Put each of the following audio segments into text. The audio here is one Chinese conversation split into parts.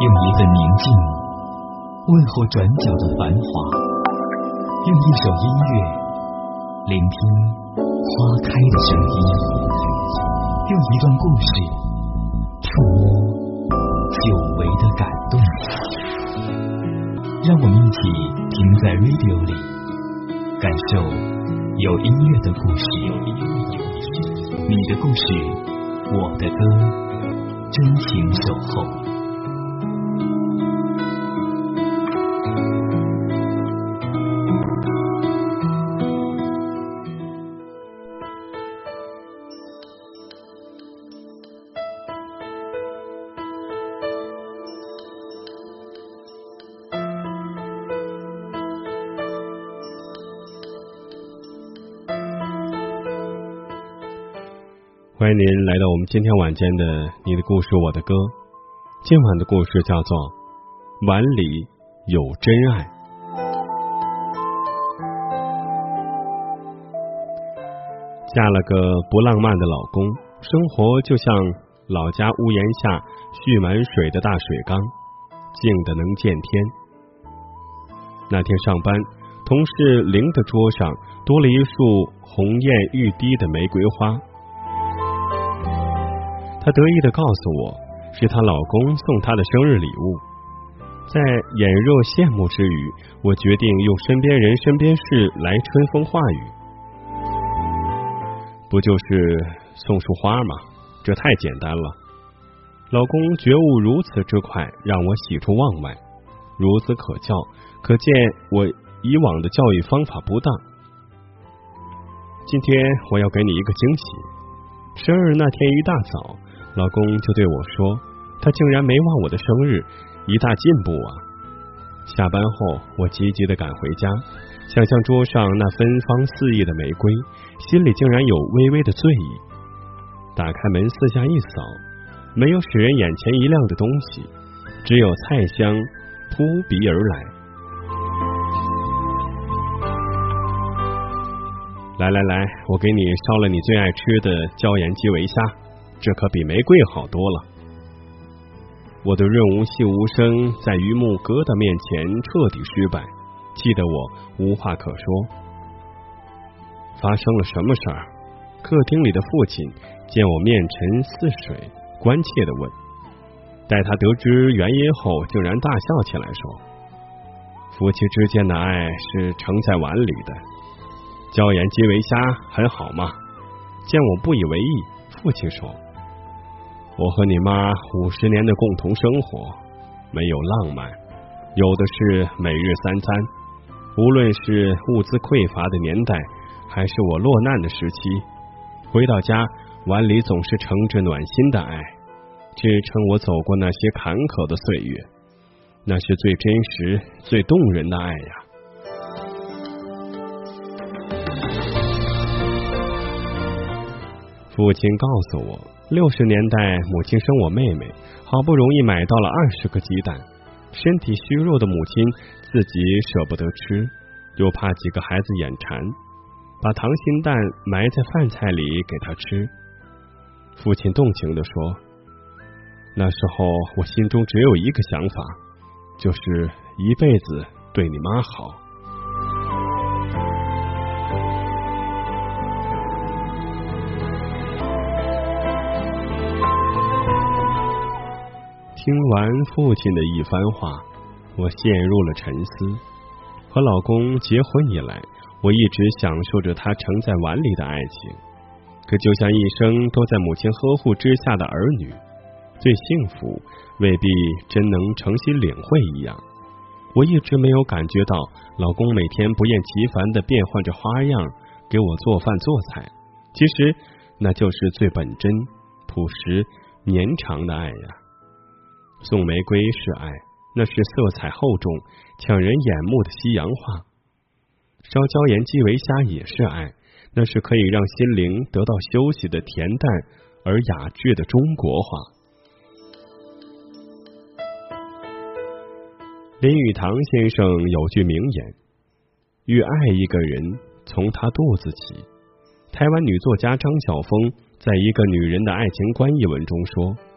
用一份宁静问候转角的繁华，用一首音乐聆听花开的声音，用一段故事触摸久违的感动。让我们一起停在 radio 里，感受有音乐的故事。你的故事，我的歌，真情守候。欢迎您来到我们今天晚间的《你的故事我的歌》。今晚的故事叫做《碗里有真爱》。嫁了个不浪漫的老公，生活就像老家屋檐下蓄满水的大水缸，静的能见天。那天上班，同事林的桌上多了一束红艳欲滴的玫瑰花。她得意的告诉我，是她老公送她的生日礼物。在眼热羡慕之余，我决定用身边人、身边事来春风化雨。不就是送束花吗？这太简单了。老公觉悟如此之快，让我喜出望外。孺子可教，可见我以往的教育方法不当。今天我要给你一个惊喜。生日那天一大早。老公就对我说：“他竟然没忘我的生日，一大进步啊！”下班后，我急急的赶回家，想象桌上那芬芳四溢的玫瑰，心里竟然有微微的醉意。打开门，四下一扫，没有使人眼前一亮的东西，只有菜香扑鼻而来。来来来，我给你烧了你最爱吃的椒盐基围虾。这可比玫瑰好多了。我的润无细无声在榆木疙瘩面前彻底失败，气得我无话可说。发生了什么事儿？客厅里的父亲见我面沉似水，关切的问。待他得知原因后，竟然大笑起来，说：“夫妻之间的爱是盛在碗里的，椒盐基围虾很好嘛。”见我不以为意，父亲说。我和你妈五十年的共同生活，没有浪漫，有的是每日三餐。无论是物资匮乏的年代，还是我落难的时期，回到家碗里总是盛着暖心的爱，支撑我走过那些坎坷的岁月。那是最真实、最动人的爱呀！父亲告诉我。六十年代，母亲生我妹妹，好不容易买到了二十个鸡蛋。身体虚弱的母亲自己舍不得吃，又怕几个孩子眼馋，把溏心蛋埋在饭菜里给他吃。父亲动情的说：“那时候我心中只有一个想法，就是一辈子对你妈好。”听完父亲的一番话，我陷入了沉思。和老公结婚以来，我一直享受着他盛在碗里的爱情。可就像一生都在母亲呵护之下的儿女，最幸福未必真能诚心领会一样。我一直没有感觉到老公每天不厌其烦的变换着花样给我做饭做菜。其实那就是最本真、朴实、绵长的爱呀。送玫瑰是爱，那是色彩厚重、抢人眼目的西洋画；烧椒盐鸡尾虾也是爱，那是可以让心灵得到休息的恬淡而雅致的中国话。林语堂先生有句名言：“欲爱一个人，从他肚子起。”台湾女作家张晓峰在一个女人的爱情观一文中说。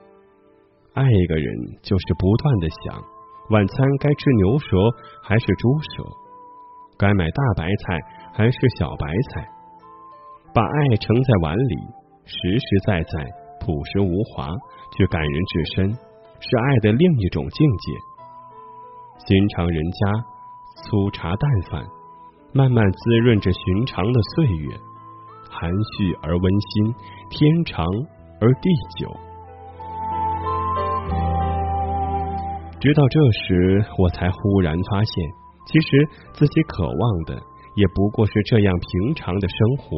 爱一个人就是不断的想，晚餐该吃牛舌还是猪舌，该买大白菜还是小白菜，把爱盛在碗里，实实在在、朴实无华，却感人至深，是爱的另一种境界。寻常人家，粗茶淡饭，慢慢滋润着寻常的岁月，含蓄而温馨，天长而地久。直到这时，我才忽然发现，其实自己渴望的也不过是这样平常的生活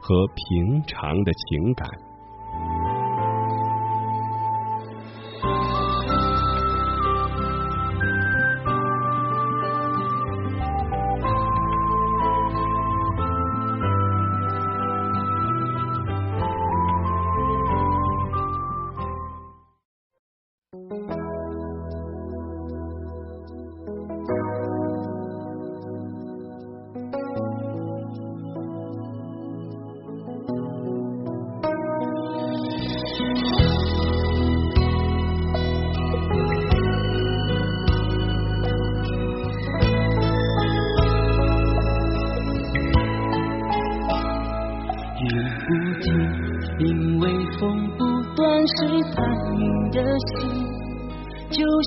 和平常的情感。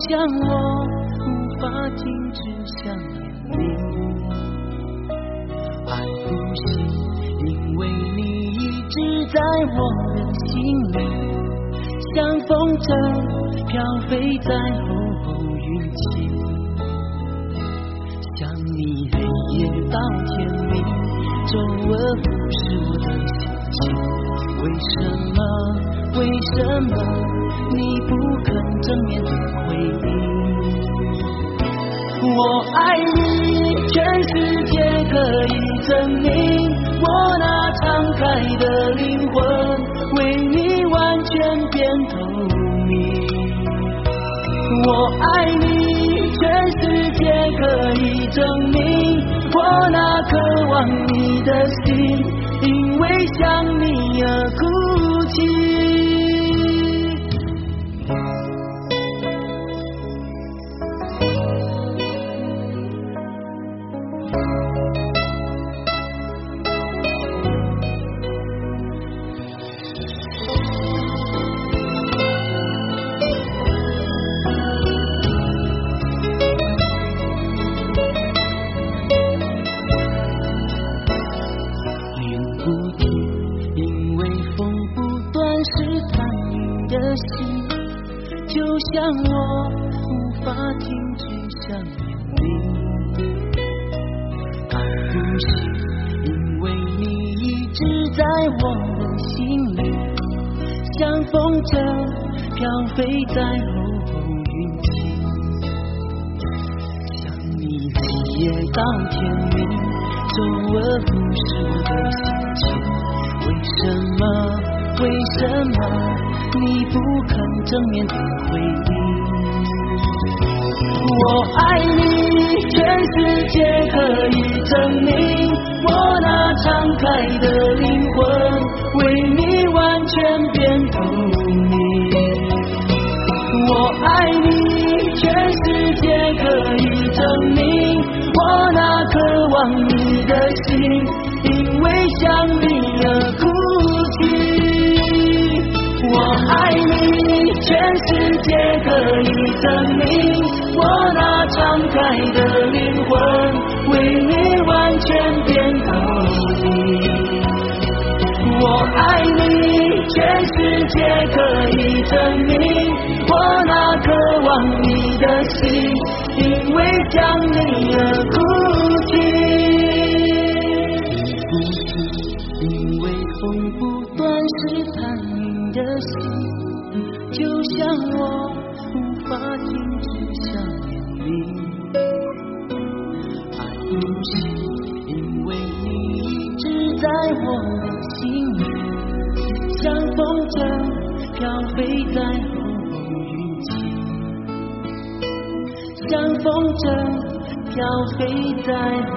像我无法停止想念你，爱不息，因为你一直在我的心里，像风筝飘飞在厚厚云气，想你黑夜到天明，周而不是我的心情，为什么？为什么？你不肯正面的回应，我爱你，全世界可以证明，我那敞开的灵魂为你完全变透明。我爱你，全世界可以证明，我那渴望你的心，因为想你而哭泣。像我无法停止想念你，爱不是，因为你一直在我的心里，像风筝飘飞在厚厚云气，想你黑夜到天明，周而不是我的心情，为什么？为什么？你不肯正面的回应，我爱你，全世界可以证明，我那敞开的灵魂为你完全变透明。我爱你，全世界可以证明，我那渴望你的心，因为想你爱你，全世界可以证明，我那敞开的灵魂为你完全变透明。我爱你，全世界可以证明，我那渴望你的心，因为想你而的心，就像我无法停止想念你。爱不息，因为你一直在我的心里，像风筝飘飞在厚厚云气，像风筝飘飞在厚